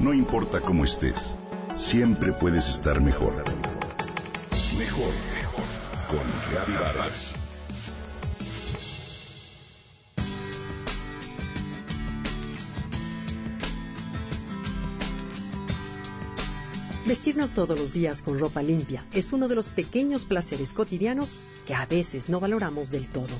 No importa cómo estés, siempre puedes estar mejor. Mejor, mejor. Con Reavivadas. Vestirnos todos los días con ropa limpia es uno de los pequeños placeres cotidianos que a veces no valoramos del todo.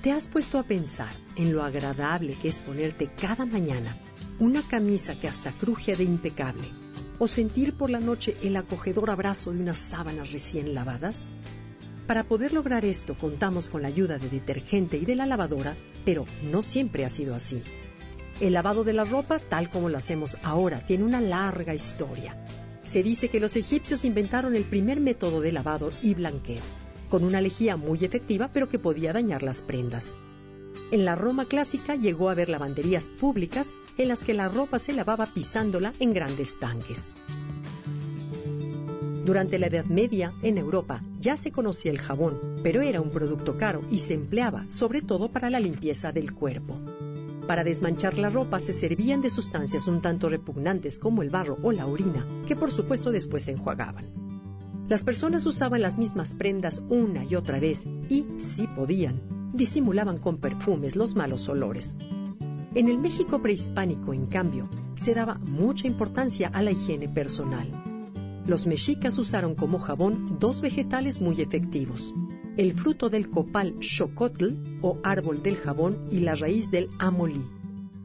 ¿Te has puesto a pensar en lo agradable que es ponerte cada mañana una camisa que hasta cruje de impecable o sentir por la noche el acogedor abrazo de unas sábanas recién lavadas? Para poder lograr esto contamos con la ayuda de detergente y de la lavadora, pero no siempre ha sido así. El lavado de la ropa, tal como lo hacemos ahora, tiene una larga historia. Se dice que los egipcios inventaron el primer método de lavado y blanqueo con una lejía muy efectiva pero que podía dañar las prendas. En la Roma clásica llegó a haber lavanderías públicas en las que la ropa se lavaba pisándola en grandes tanques. Durante la Edad Media, en Europa, ya se conocía el jabón, pero era un producto caro y se empleaba sobre todo para la limpieza del cuerpo. Para desmanchar la ropa se servían de sustancias un tanto repugnantes como el barro o la orina, que por supuesto después se enjuagaban. Las personas usaban las mismas prendas una y otra vez y, si podían, disimulaban con perfumes los malos olores. En el México prehispánico, en cambio, se daba mucha importancia a la higiene personal. Los mexicas usaron como jabón dos vegetales muy efectivos, el fruto del copal xocotl o árbol del jabón y la raíz del amolí.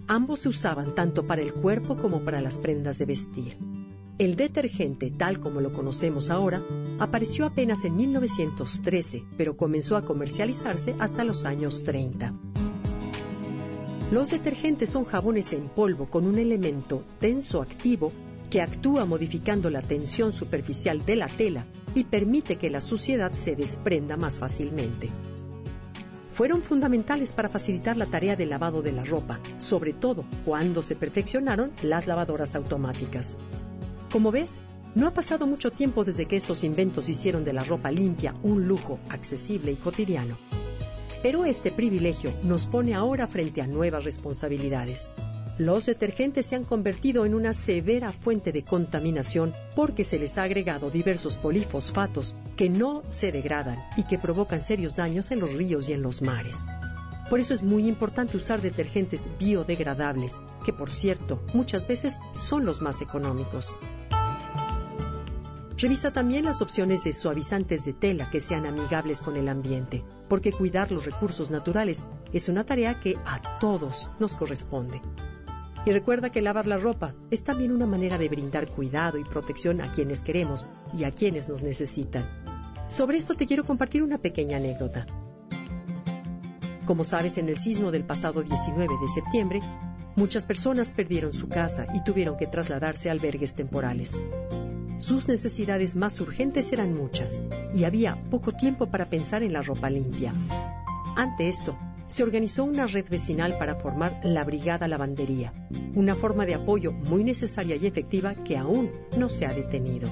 Ambos se usaban tanto para el cuerpo como para las prendas de vestir. El detergente, tal como lo conocemos ahora, apareció apenas en 1913, pero comenzó a comercializarse hasta los años 30. Los detergentes son jabones en polvo con un elemento tenso activo que actúa modificando la tensión superficial de la tela y permite que la suciedad se desprenda más fácilmente. Fueron fundamentales para facilitar la tarea de lavado de la ropa, sobre todo cuando se perfeccionaron las lavadoras automáticas. Como ves, no ha pasado mucho tiempo desde que estos inventos hicieron de la ropa limpia un lujo accesible y cotidiano. Pero este privilegio nos pone ahora frente a nuevas responsabilidades. Los detergentes se han convertido en una severa fuente de contaminación porque se les ha agregado diversos polifosfatos que no se degradan y que provocan serios daños en los ríos y en los mares. Por eso es muy importante usar detergentes biodegradables, que por cierto muchas veces son los más económicos. Revisa también las opciones de suavizantes de tela que sean amigables con el ambiente, porque cuidar los recursos naturales es una tarea que a todos nos corresponde. Y recuerda que lavar la ropa es también una manera de brindar cuidado y protección a quienes queremos y a quienes nos necesitan. Sobre esto te quiero compartir una pequeña anécdota. Como sabes, en el sismo del pasado 19 de septiembre, muchas personas perdieron su casa y tuvieron que trasladarse a albergues temporales. Sus necesidades más urgentes eran muchas y había poco tiempo para pensar en la ropa limpia. Ante esto, se organizó una red vecinal para formar la Brigada Lavandería, una forma de apoyo muy necesaria y efectiva que aún no se ha detenido.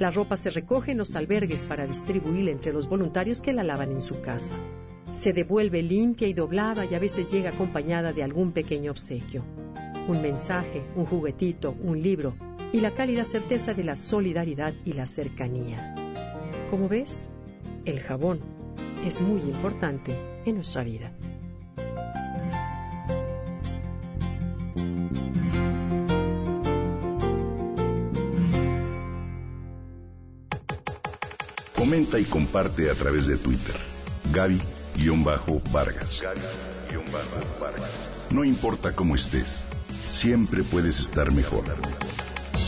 La ropa se recoge en los albergues para distribuirla entre los voluntarios que la lavan en su casa. Se devuelve limpia y doblada y a veces llega acompañada de algún pequeño obsequio. Un mensaje, un juguetito, un libro y la cálida certeza de la solidaridad y la cercanía. Como ves, el jabón es muy importante en nuestra vida. Comenta y comparte a través de Twitter. Gaby-Vargas. No importa cómo estés, siempre puedes estar mejor.